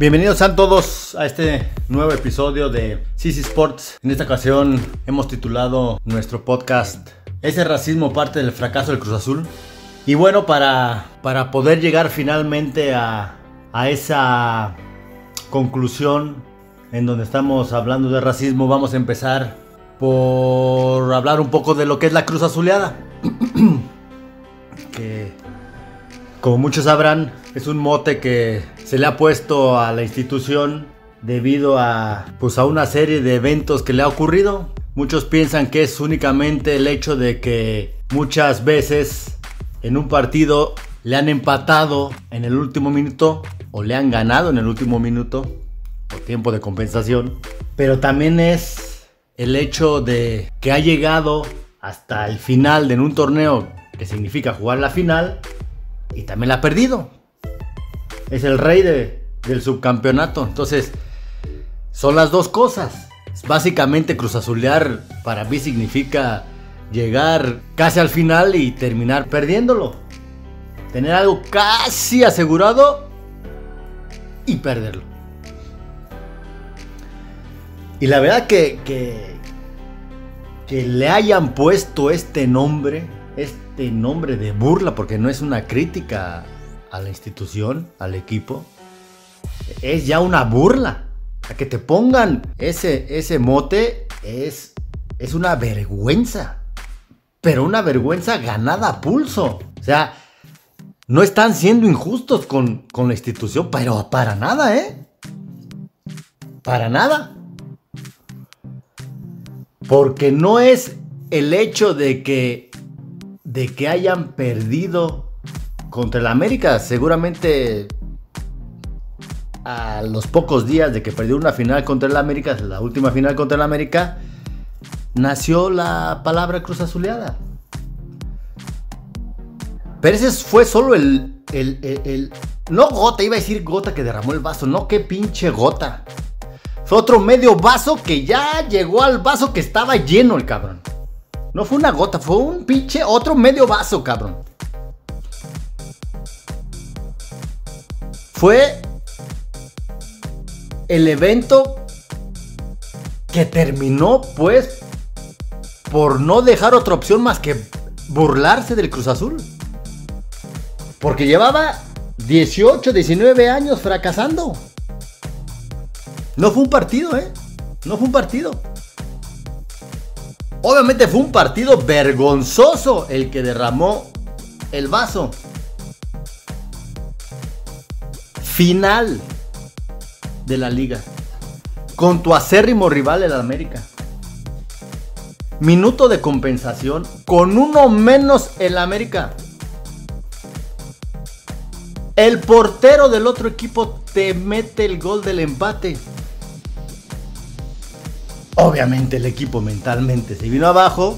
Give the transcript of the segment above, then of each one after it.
Bienvenidos a todos a este nuevo episodio de CC Sports. En esta ocasión hemos titulado nuestro podcast ¿Ese racismo parte del fracaso del Cruz Azul? Y bueno, para, para poder llegar finalmente a, a esa conclusión en donde estamos hablando de racismo, vamos a empezar por hablar un poco de lo que es la Cruz Azuleada. que como muchos sabrán, es un mote que se le ha puesto a la institución debido a, pues, a una serie de eventos que le ha ocurrido. Muchos piensan que es únicamente el hecho de que muchas veces en un partido le han empatado en el último minuto o le han ganado en el último minuto o tiempo de compensación. Pero también es el hecho de que ha llegado hasta el final de un torneo que significa jugar la final y también la ha perdido. Es el rey del subcampeonato. Entonces, son las dos cosas. Básicamente Cruz Azulear para mí significa llegar casi al final y terminar perdiéndolo. Tener algo casi asegurado y perderlo. Y la verdad que, que le hayan puesto este nombre, este nombre de burla, porque no es una crítica a la institución, al equipo, es ya una burla. A que te pongan ese, ese mote es, es una vergüenza. Pero una vergüenza ganada a pulso. O sea, no están siendo injustos con, con la institución, pero para nada, ¿eh? Para nada. Porque no es el hecho de que de que hayan perdido contra el América. Seguramente a los pocos días de que perdió una final contra el América, la última final contra el América, nació la palabra cruz azuleada. Pero ese fue solo el, el, el, No gota, iba a decir gota que derramó el vaso. No, qué pinche gota. Fue otro medio vaso que ya llegó al vaso que estaba lleno el cabrón. No fue una gota, fue un pinche otro medio vaso, cabrón. Fue el evento que terminó, pues, por no dejar otra opción más que burlarse del Cruz Azul. Porque llevaba 18, 19 años fracasando. No fue un partido, ¿eh? No fue un partido. Obviamente fue un partido vergonzoso el que derramó el vaso. Final de la liga. Con tu acérrimo rival el América. Minuto de compensación con uno menos el América. El portero del otro equipo te mete el gol del empate. Obviamente el equipo mentalmente se vino abajo,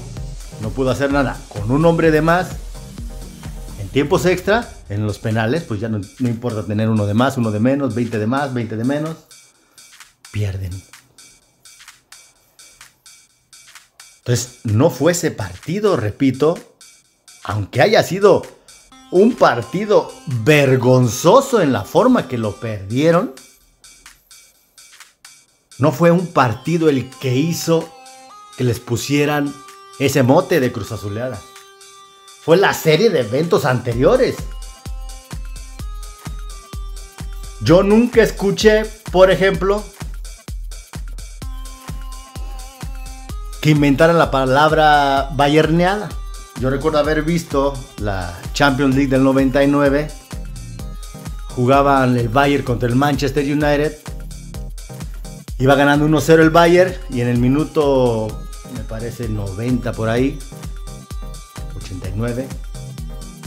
no pudo hacer nada. Con un hombre de más, en tiempos extra, en los penales, pues ya no, importa tener uno de más, uno de menos, 20 de más, 20 de menos, pierden. Entonces, no fue ese partido, repito, aunque haya sido un partido vergonzoso en la forma que lo perdieron, no fue un partido el que hizo que les pusieran ese mote de Cruz Azuleada. Fue la serie de eventos anteriores. Yo nunca escuché, por ejemplo, que inventaran la palabra bayerneada. Yo recuerdo haber visto la Champions League del 99. Jugaban el Bayern contra el Manchester United Iba ganando 1-0 el Bayern y en el minuto, me parece 90 por ahí, 89,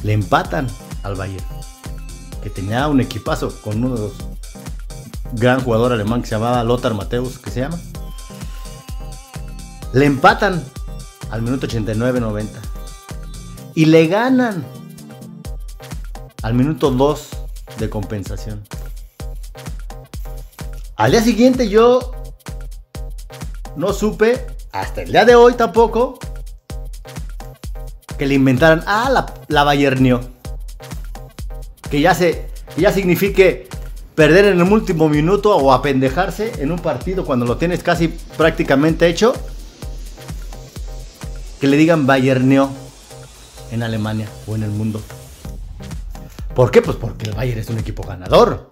le empatan al Bayern. Que tenía un equipazo con uno de los gran jugador alemán que se llamaba Lothar Mateus, que se llama. Le empatan al minuto 89-90. Y le ganan al minuto 2 de compensación. Al día siguiente yo no supe, hasta el día de hoy tampoco, que le inventaran, ah, la, la Bayernio. Que ya, se, ya signifique perder en el último minuto o apendejarse en un partido cuando lo tienes casi prácticamente hecho, que le digan Bayerneo en Alemania o en el mundo. ¿Por qué? Pues porque el Bayern es un equipo ganador.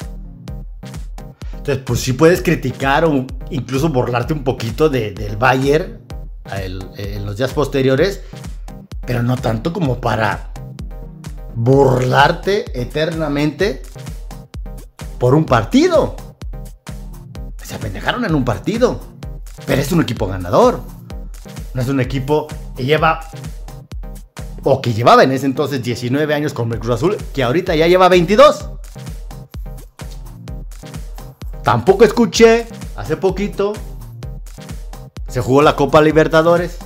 Entonces, pues sí puedes criticar o incluso burlarte un poquito del Bayern en los días posteriores, pero no tanto como para burlarte eternamente por un partido. Se apendejaron en un partido, pero es un equipo ganador. No es un equipo que lleva o que llevaba en ese entonces 19 años con el Cruz Azul, que ahorita ya lleva 22. Tampoco escuché hace poquito se jugó la Copa Libertadores.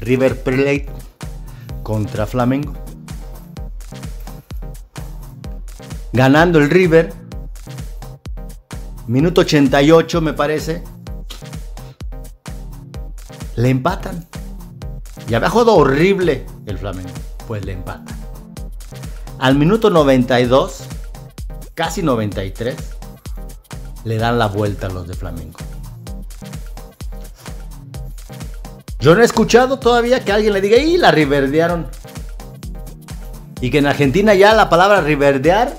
River Plate contra Flamengo. Ganando el River. Minuto 88 me parece. Le empatan. Y había jugado horrible el Flamengo. Pues le empatan. Al minuto 92, casi 93, le dan la vuelta a los de Flamengo. Yo no he escuchado todavía que alguien le diga, y la riverdearon. Y que en Argentina ya la palabra riverdear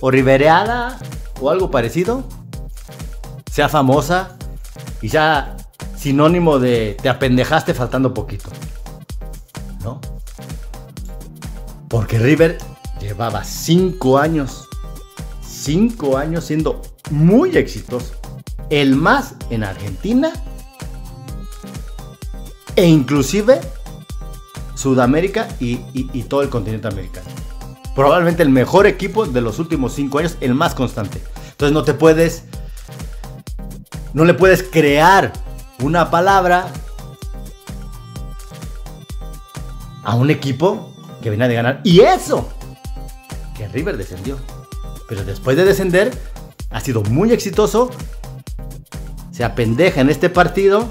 o rivereada o algo parecido sea famosa y sea sinónimo de te apendejaste faltando poquito. ¿No? Porque River llevaba cinco años, cinco años siendo muy exitoso. El más en Argentina e inclusive Sudamérica y, todo el continente americano. Probablemente el mejor equipo de los últimos cinco años, el más constante. Entonces no te puedes, no le puedes crear una palabra a un equipo que viene de ganar. Y eso, que River descendió. Pero después de descender, ha sido muy exitoso. Se apendeja en este partido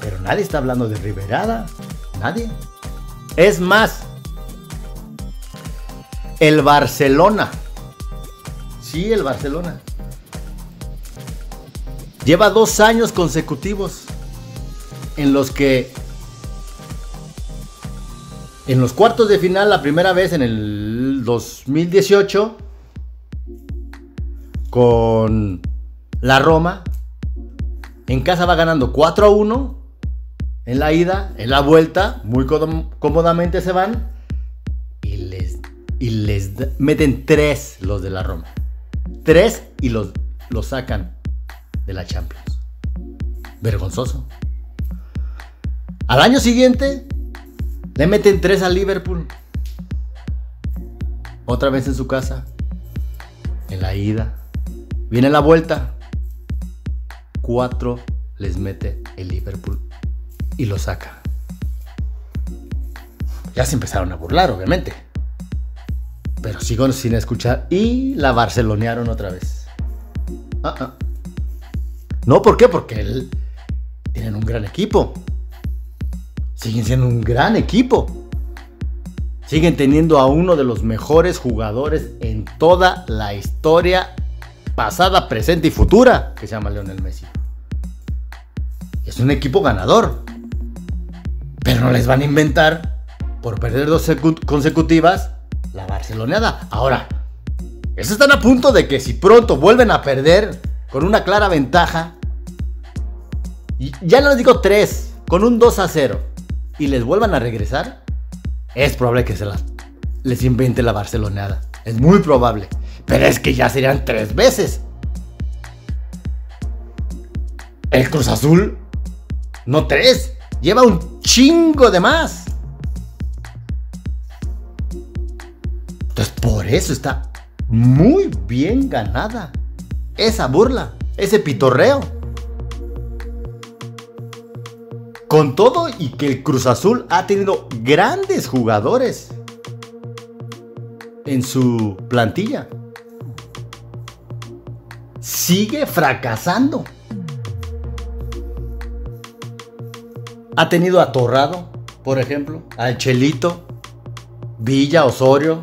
pero nadie está hablando de Riverada. Nadie. Es más, el Barcelona. Sí, el Barcelona. Lleva dos años consecutivos en los que en los cuartos de final, la primera vez en el 2018, con la Roma, en casa va ganando 4 a 1 en la ida, en la vuelta, muy cómodamente se van y les, y les meten tres los de la Roma. Tres y los, los sacan de la Champions. Vergonzoso. Al año siguiente le meten tres al Liverpool. Otra vez en su casa. En la ida. Viene la vuelta. Cuatro les mete el Liverpool y lo saca. Ya se empezaron a burlar, obviamente. Pero sigo sin escuchar y la barcelonearon otra vez. Ah, ah. No, ¿por qué? Porque él, tienen un gran equipo. Siguen siendo un gran equipo. Siguen teniendo a uno de los mejores jugadores en toda la historia pasada, presente y futura, que se llama Lionel Messi. Es un equipo ganador. Pero no les van a inventar, por perder dos consecutivas, la barceloneada. Ahora, eso están a punto de que si pronto vuelven a perder con una clara ventaja, ya no les digo tres, con un 2 a 0, y les vuelvan a regresar, es probable que se les invente la barceloneada. Es muy probable. Pero es que ya serían tres veces. El Cruz Azul, no tres, lleva un chingo de más. Entonces, por eso está muy bien ganada esa burla, ese pitorreo. Con todo y que el Cruz Azul ha tenido grandes jugadores en su plantilla. Sigue fracasando. Ha tenido a Torrado, por ejemplo, al Chelito, Villa, Osorio,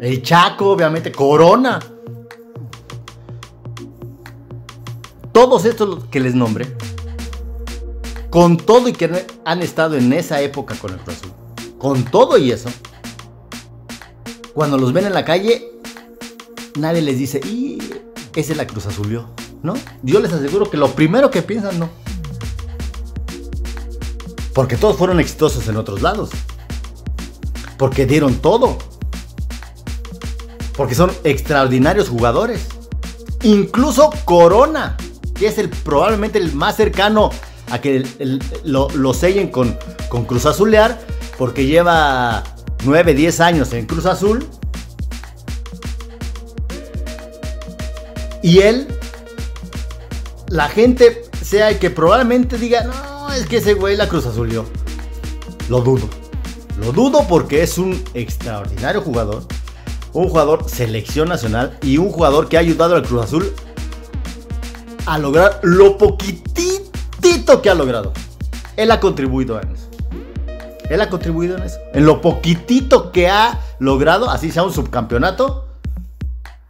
el Chaco, obviamente, Corona. todos estos que les nombré, con todo y que han estado en esa época con el Azul, con todo y eso, cuando los ven en la calle, nadie les dice, y es la Cruz Azul, ¿no? Yo les aseguro que lo primero que piensan, no. Porque todos fueron exitosos en otros lados. Porque dieron todo. Porque son extraordinarios jugadores. Incluso Corona, que es el probablemente el más cercano a que lo, sellen con, con Cruz Azulear, porque lleva 9, 10 años en Cruz Azul. Y él, la gente sea que probablemente diga, no, es que ese güey la Cruz Azulió. Lo dudo. Lo dudo porque es un extraordinario jugador. Un jugador selección nacional y un jugador que ha ayudado al Cruz Azul a lograr lo poquitito que ha logrado. Él ha contribuido en eso. Él ha contribuido en eso. En lo poquitito que ha logrado, así sea un subcampeonato,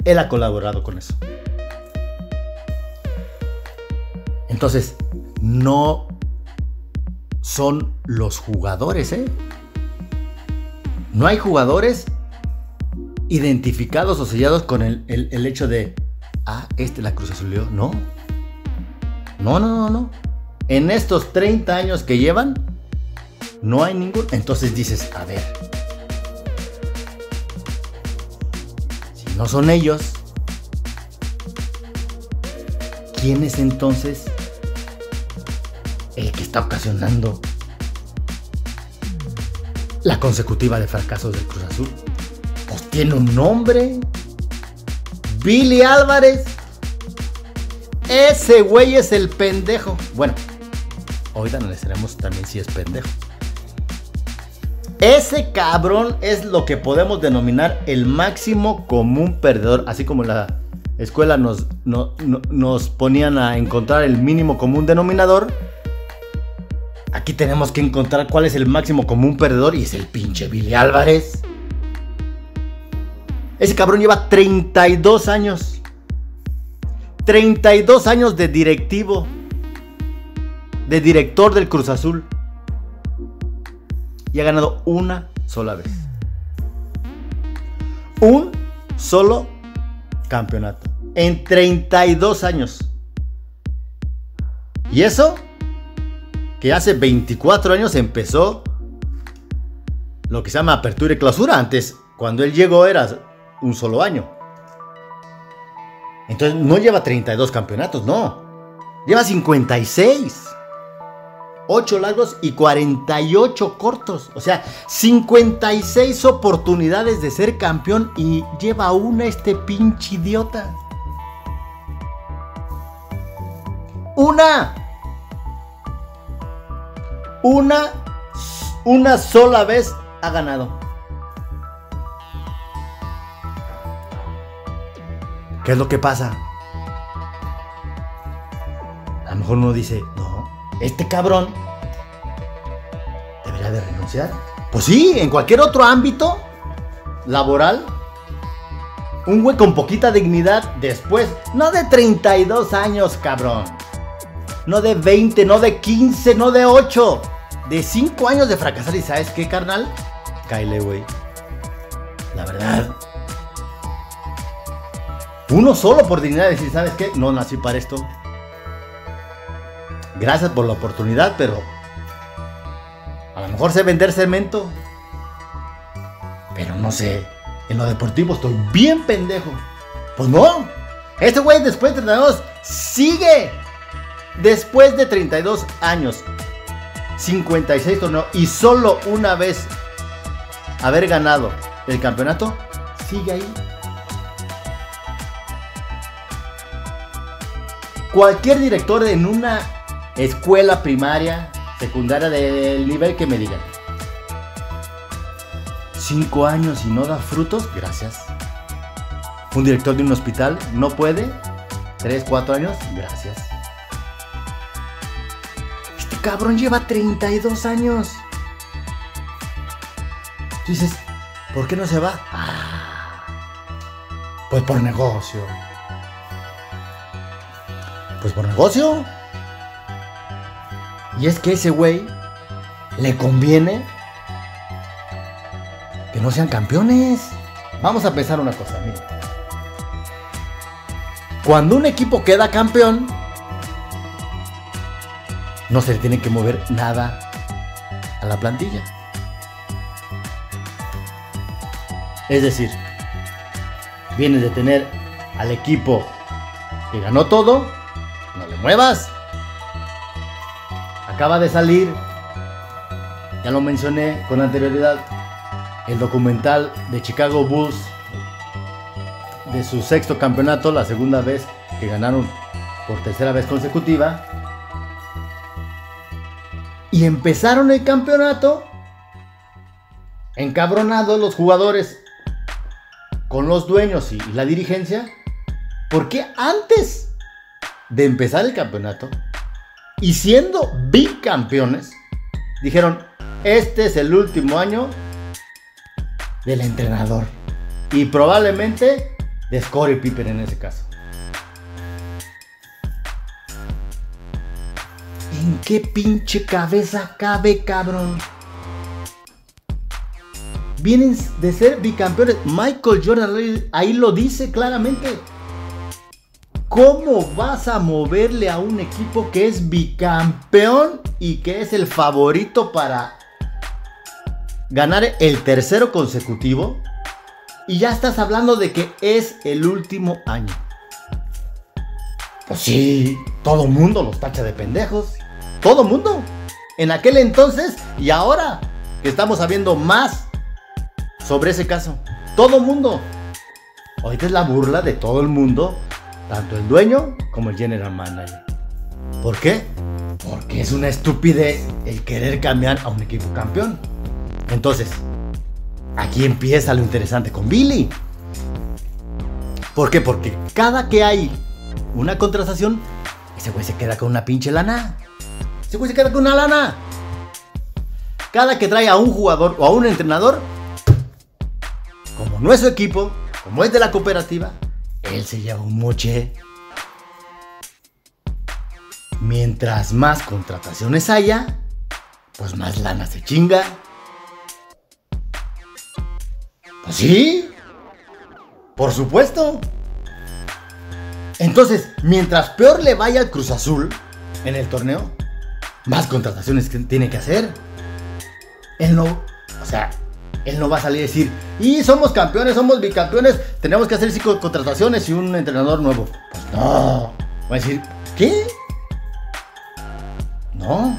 él ha colaborado con eso. Entonces, no son los jugadores, ¿eh? No hay jugadores identificados o sellados con el, hecho de, ah, este la Cruz Azul, no. No, no, no, no. En estos 30 años que llevan, no hay ningún. Entonces dices, a ver. Si no son ellos, ¿quién es entonces el que está ocasionando la consecutiva de fracasos del Cruz Azul? Pues tiene un nombre. Billy Álvarez. Ese güey es el pendejo. Bueno, ahorita analizaremos también si es pendejo. Ese cabrón es lo que podemos denominar el máximo común perdedor. Así como la escuela nos, nos ponían a encontrar el mínimo común denominador. Aquí tenemos que encontrar cuál es el máximo común perdedor y es el pinche Billy Álvarez. Ese cabrón lleva 32 años. 32 años de directivo. De director del Cruz Azul. Y ha ganado una sola vez. Un solo campeonato. En 32 años. Y eso que hace 24 años empezó lo que se llama apertura y clausura. Antes, cuando él llegó era un solo año. Entonces no lleva 32 campeonatos, no. Lleva 56. 8 largos y 48 cortos. O sea, 56 oportunidades de ser campeón y lleva una este pinche idiota. Una. Una. Una sola vez ha ganado. ¿Qué es lo que pasa? A lo mejor uno dice, no, este cabrón debería de renunciar. Pues sí, en cualquier otro ámbito laboral, un güey con poquita dignidad después, no de 32 años, cabrón. No de 20, no de 15, no de 8. De 5 años de fracasar. ¿Y sabes qué, carnal? Kyle, güey. La verdad, uno solo por dignidad decir, ¿sabes qué? No nací para esto. Gracias por la oportunidad, pero a lo mejor sé vender cemento. Pero no sé, en lo deportivo estoy bien pendejo. Pues no. Este güey después de 32 sigue. Después de 32 años, 56 torneos y solo una vez haber ganado el campeonato, sigue ahí. cualquier director en una escuela primaria, secundaria del nivel que me diga. Cinco años y no da frutos, gracias. Un director de un hospital no puede. Tres, cuatro años, gracias. Cabrón lleva 32 años. Tú dices, ¿por qué no se va? Ah, pues por negocio. Pues por negocio. Y es que ese güey le conviene que no sean campeones. Vamos a pensar una cosa, mira. Cuando un equipo queda campeón, no se le tiene que mover nada a la plantilla. Es decir, vienes de tener al equipo que ganó todo, no le muevas. Acaba de salir, ya lo mencioné con anterioridad, el documental de Chicago Bulls de su sexto campeonato, la segunda vez que ganaron por tercera vez consecutiva. Y empezaron el campeonato encabronados los jugadores con los dueños y la dirigencia, porque antes de empezar el campeonato y siendo bicampeones, dijeron, este es el último año del entrenador. Y probablemente de Scottie Pippen en ese caso. Qué pinche cabeza cabe, cabrón? Vienen de ser bicampeones. Michael Jordan ahí lo dice claramente. ¿Cómo vas a moverle a un equipo que es bicampeón y que es el favorito para ganar el tercero consecutivo? Y ya estás hablando de que es el último año. Pues sí, todo mundo los tacha de pendejos. Todo mundo. En aquel entonces y ahora que estamos sabiendo más sobre ese caso. Todo mundo. Ahorita es la burla de todo el mundo, tanto el dueño como el general manager. ¿Por qué? Porque es una estupidez el querer cambiar a un equipo campeón. Entonces, aquí empieza lo interesante con Billy. ¿Por qué? Porque cada que hay una contratación, ese güey se queda con una pinche lana. Ese güey se con una lana. Cada que trae a un jugador o a un entrenador, como no es su equipo, como es de la cooperativa, él se lleva un moche. Mientras más contrataciones haya, pues más lana se chinga. Pues sí, por supuesto. Entonces, mientras peor le vaya al Cruz Azul en el torneo, más contrataciones tiene que hacer. Él no, o sea, él no va a salir a decir, y somos campeones, somos bicampeones, tenemos que hacer cinco contrataciones y un entrenador nuevo. Pues no. Va a decir, ¿qué? No.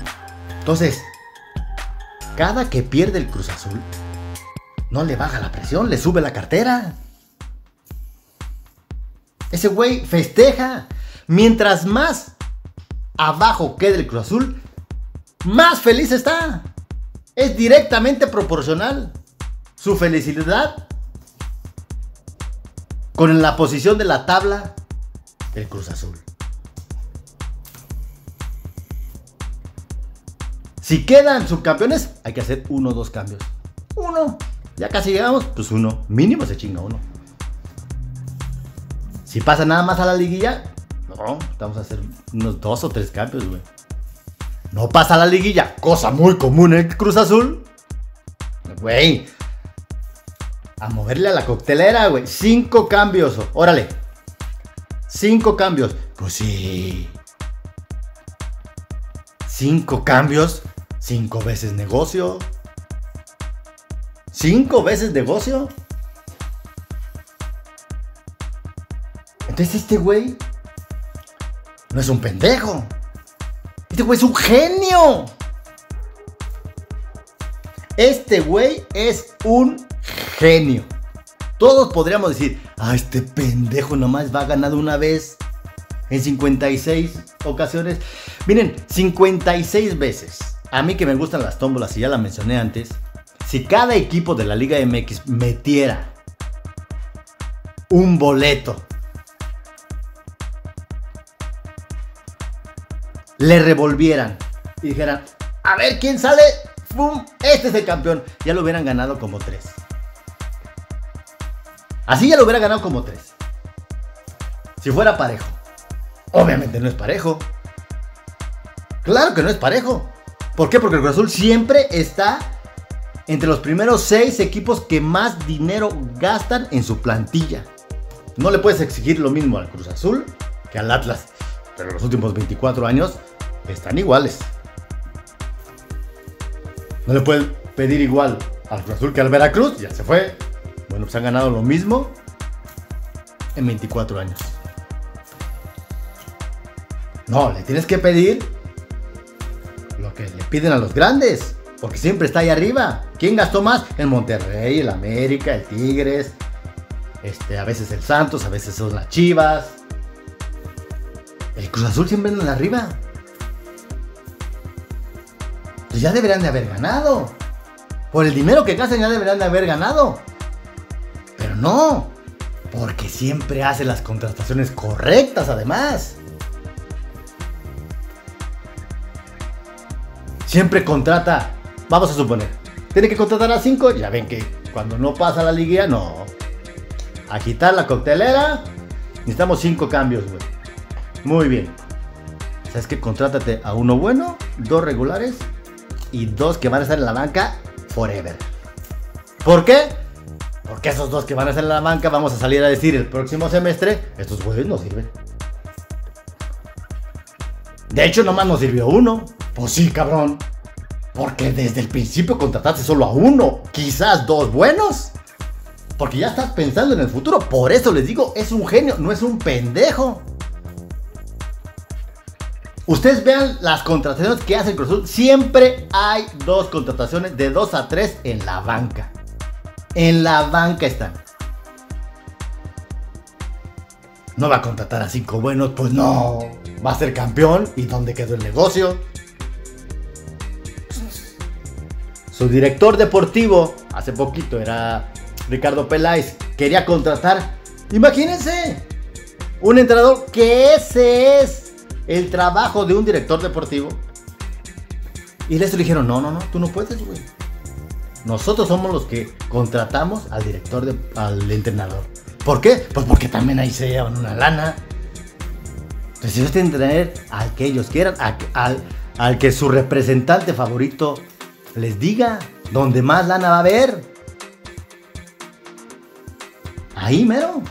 Entonces, cada que pierde el Cruz Azul, no le baja la presión, le sube la cartera. Ese güey festeja. Mientras más abajo quede el Cruz Azul, más feliz está. Es directamente proporcional su felicidad con la posición de la tabla del Cruz Azul. Si quedan subcampeones, hay que hacer uno o dos cambios. Uno. Ya casi llegamos, pues uno. Mínimo se chinga uno. Si pasa nada más a la liguilla, no, vamos a hacer unos dos o tres cambios, güey. No pasa la liguilla, cosa muy común en el Cruz Azul. Güey, a moverle a la coctelera, güey. Cinco cambios. Órale. Cinco cambios. Pues sí. Cinco cambios. Cinco veces negocio. Cinco veces negocio. Entonces este güey no es un pendejo. Este güey es un genio. Este güey es un genio. Todos podríamos decir, ah, este pendejo nomás va a ganar una vez en 56 ocasiones. Miren, 56 veces. A mí que me gustan las tómbolas y ya la mencioné antes. Si cada equipo de la Liga MX metiera un boleto, le revolvieran y dijeran, a ver quién sale, ¡Bum! Este es el campeón. Ya lo hubieran ganado como tres. Así ya lo hubiera ganado como tres. Si fuera parejo. Obviamente no es parejo. Claro que no es parejo. ¿Por qué? Porque el Cruz Azul siempre está entre los primeros seis equipos que más dinero gastan en su plantilla. No le puedes exigir lo mismo al Cruz Azul que al Atlas. Pero los últimos 24 años están iguales. No le puedes pedir igual al Cruz Azul que al Veracruz. Ya se fue. Bueno, pues han ganado lo mismo en 24 años. No, le tienes que pedir lo que le piden a los grandes. Porque siempre está ahí arriba. ¿Quién gastó más? El Monterrey, el América, el Tigres. Este, a veces el Santos, a veces son las Chivas. El Cruz Azul siempre anda arriba. Pues ya deberían de haber ganado. Por el dinero que gastan ya deberían de haber ganado. Pero no. Porque siempre hace las contrataciones correctas además. Siempre contrata, vamos a suponer, tiene que contratar a 5, ya ven que cuando no pasa la liguilla, no. Agitar la coctelera, necesitamos 5 cambios, güey. Muy bien. ¿Sabes qué? Contrátate a uno bueno, dos regulares y dos que van a estar en la banca forever. ¿Por qué? Porque esos dos que van a estar en la banca vamos a salir a decir el próximo semestre, estos güeyes no sirven. De hecho, nomás nos sirvió uno. Pues sí, cabrón. Porque desde el principio contrataste solo a uno, quizás dos buenos. Porque ya estás pensando en el futuro. Por eso les digo, es un genio, no es un pendejo. Ustedes vean las contrataciones que hace el Cruz Siempre hay dos contrataciones de dos a tres en la banca. En la banca están. No va a contratar a cinco buenos, pues no. Va a ser campeón. ¿Y dónde quedó el negocio? Su director deportivo, hace poquito era Ricardo Peláez, quería contratar, imagínense, un entrenador que ese es el trabajo de un director deportivo. Y les dijeron, no, no, no, tú no puedes, güey. Nosotros somos los que contratamos al director, de, al entrenador. ¿Por qué? Pues porque también ahí se llevan una lana. Entonces ellos tienen que tener al que ellos quieran, al, al que su representante favorito les diga donde más lana va a haber. Ahí mero.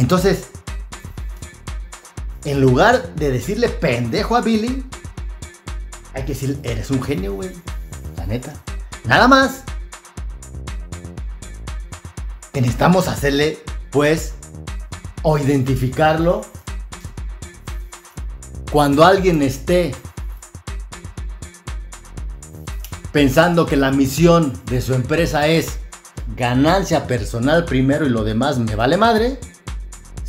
Entonces, en lugar de decirle pendejo a Billy, hay que decir, eres un genio, güey. La neta. Nada más. necesitamos hacerle, pues, o identificarlo cuando alguien esté pensando que la misión de su empresa es ganancia personal primero y lo demás me vale madre,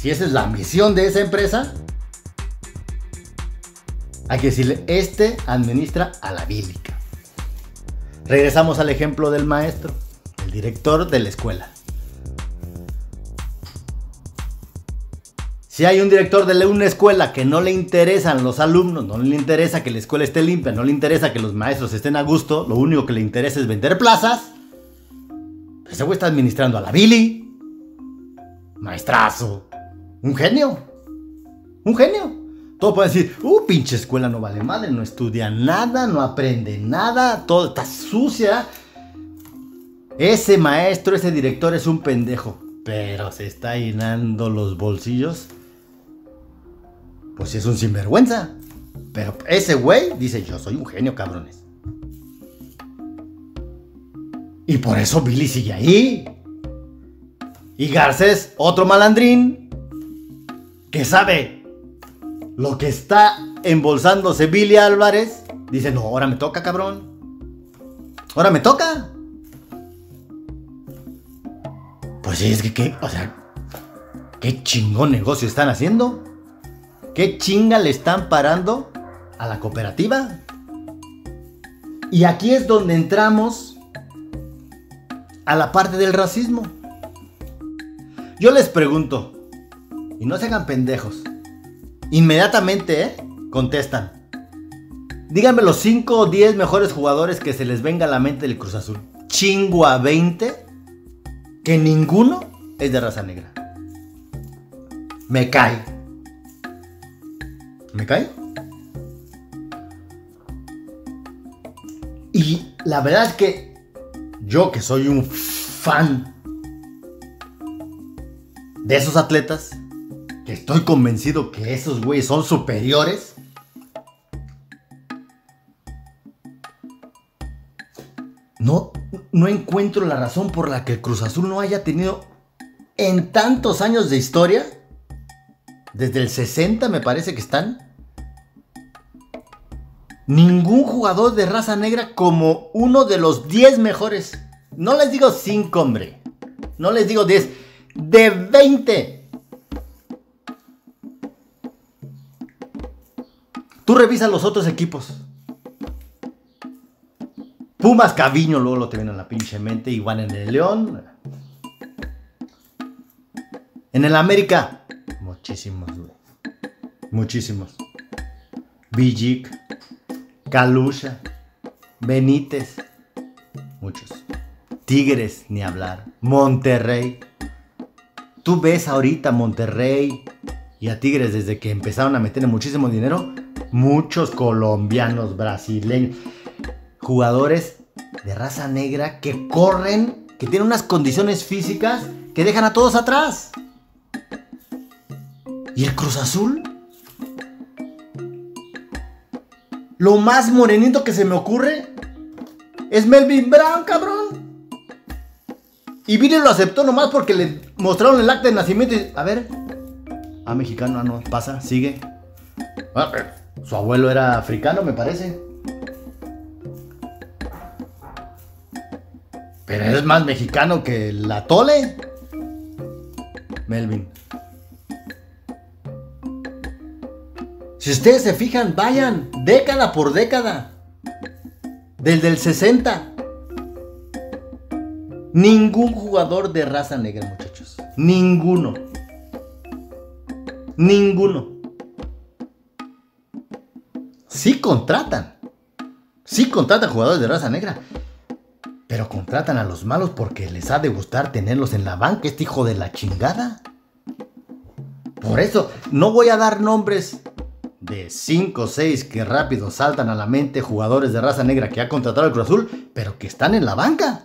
si esa es la misión de esa empresa, hay que decirle, este administra a la bíblica. Regresamos al ejemplo del maestro, el director de la escuela. Si hay un director de una escuela que no le interesan los alumnos, no le interesa que la escuela esté limpia, no le interesa que los maestros estén a gusto, lo único que le interesa es vender plazas, ese güey está administrando a la Billy. Maestrazo. Un genio. Un genio. Todo puede decir, uh, pinche escuela no vale madre, no estudia nada, no aprende nada, todo está sucia. Ese maestro, ese director es un pendejo, pero se está llenando los bolsillos pues es un sinvergüenza. Pero ese güey dice, yo soy un genio, cabrones. Y por eso Billy sigue ahí. Y Garcés, otro malandrín, que sabe lo que está embolsándose Billy Álvarez, dice, no, ahora me toca, cabrón. Ahora me toca. Pues sí, es que, ¿qué? O sea, qué chingón negocio están haciendo. ¿Qué chinga le están parando a la cooperativa? Y aquí es donde entramos a la parte del racismo. Yo les pregunto, y no se hagan pendejos, inmediatamente ¿eh? contestan. Díganme los 5 o 10 mejores jugadores que se les venga a la mente del Cruz Azul. Chingo a 20 que ninguno es de raza negra. me cae. ¿Me cae? Y la verdad es que yo que soy un fan de esos atletas, estoy convencido que esos güeyes son superiores, no, no encuentro la razón por la que el Cruz Azul no haya tenido en tantos años de historia, desde el 60 me parece que están, ningún jugador de raza negra como uno de los 10 mejores. No les digo 5, hombre. No les digo 10. De 20. Tú revisa los otros equipos. Pumas Caviño, luego lo te viene la pinche mente. Igual en el León. En el América. Muchísimos, güey. Muchísimos. Villic. Calusha. Benítez. Muchos. Tigres, ni hablar. Monterrey. Tú ves ahorita Monterrey y a Tigres desde que empezaron a meterle muchísimo dinero. Muchos colombianos, brasileños jugadores de raza negra que corren, que tienen unas condiciones físicas que dejan a todos atrás. ¿Y el Cruz Azul? Lo más morenito que se me ocurre es Melvin Brown, cabrón. Y Billy lo aceptó nomás porque le mostraron el acta de nacimiento y... A ver. Ah, mexicano, ah, no, pasa, sigue. Su abuelo era africano, me parece. Pero eres más mexicano que la tole. Melvin. Si ustedes se fijan, vayan década por década. Del del 60. Ningún jugador de raza negra, muchachos. Ninguno. Ninguno. Sí contratan. Sí contratan jugadores de raza negra. Pero contratan a los malos porque les ha de gustar tenerlos en la banca, este hijo de la chingada. Por eso, no voy a dar nombres de 5 o 6 que rápido saltan a la mente jugadores de raza negra que ha contratado el Cruz Azul, pero que están en la banca.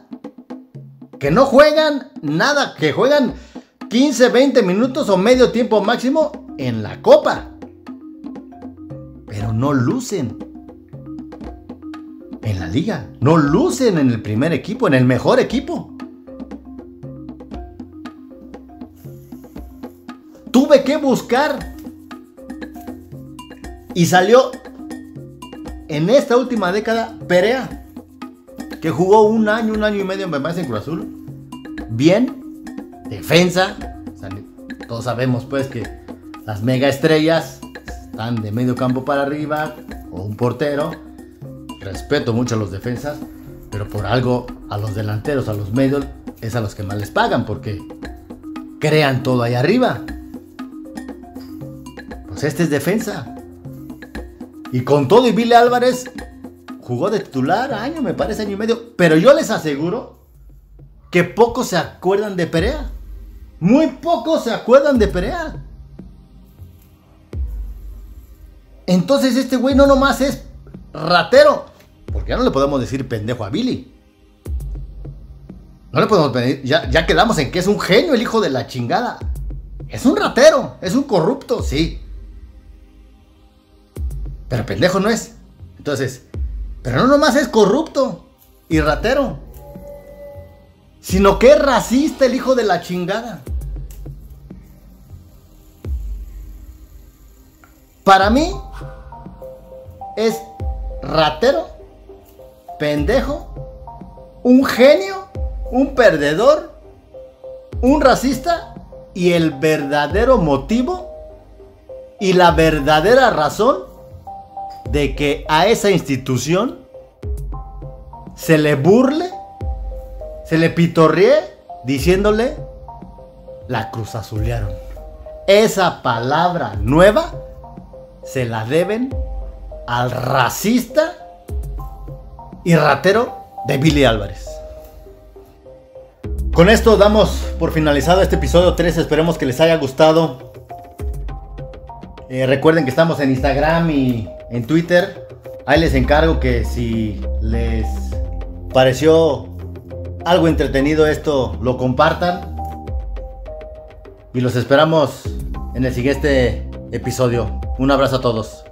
Que no juegan nada, que juegan 15, 20 minutos o medio tiempo máximo en la copa. Pero no lucen en la liga. No lucen en el primer equipo, en el mejor equipo. Tuve que buscar. Y salió en esta última década Perea. Que jugó un año, un año y medio en en Cruz Azul. Bien. Defensa. todos sabemos pues que las mega estrellas están de medio campo para arriba. O un portero respeto mucho a los defensas, pero por algo a los delanteros, a los medios, es a los que más les pagan porque crean todo ahí arriba. Pues este es defensa. Y con todo y Billy Álvarez jugó de titular año, me parece año y medio, pero yo les aseguro que pocos se acuerdan de Perea. Muy pocos se acuerdan de Perea. Entonces este güey no nomás es ratero, porque ya no le podemos decir pendejo a Billy. No le podemos pedir, ya, ya quedamos en que es un genio el hijo de la chingada. Es un ratero, es un corrupto, sí. Pero pendejo no es. Entonces, pero no nomás es corrupto y ratero. Sino que es racista el hijo de la chingada. Para mí es ratero pendejo, un genio, un perdedor, un racista y el verdadero motivo y la verdadera razón de que a esa institución se le burle, se le pitorree diciéndole la cruz azulearon. Esa palabra nueva se la deben al racista y ratero de Billy Álvarez. Con esto damos por finalizado este episodio 3. Esperemos que les haya gustado. Eh, recuerden que estamos en Instagram y en Twitter. Ahí les encargo que si les pareció algo entretenido esto, lo compartan. Y los esperamos en el siguiente episodio. Un abrazo a todos.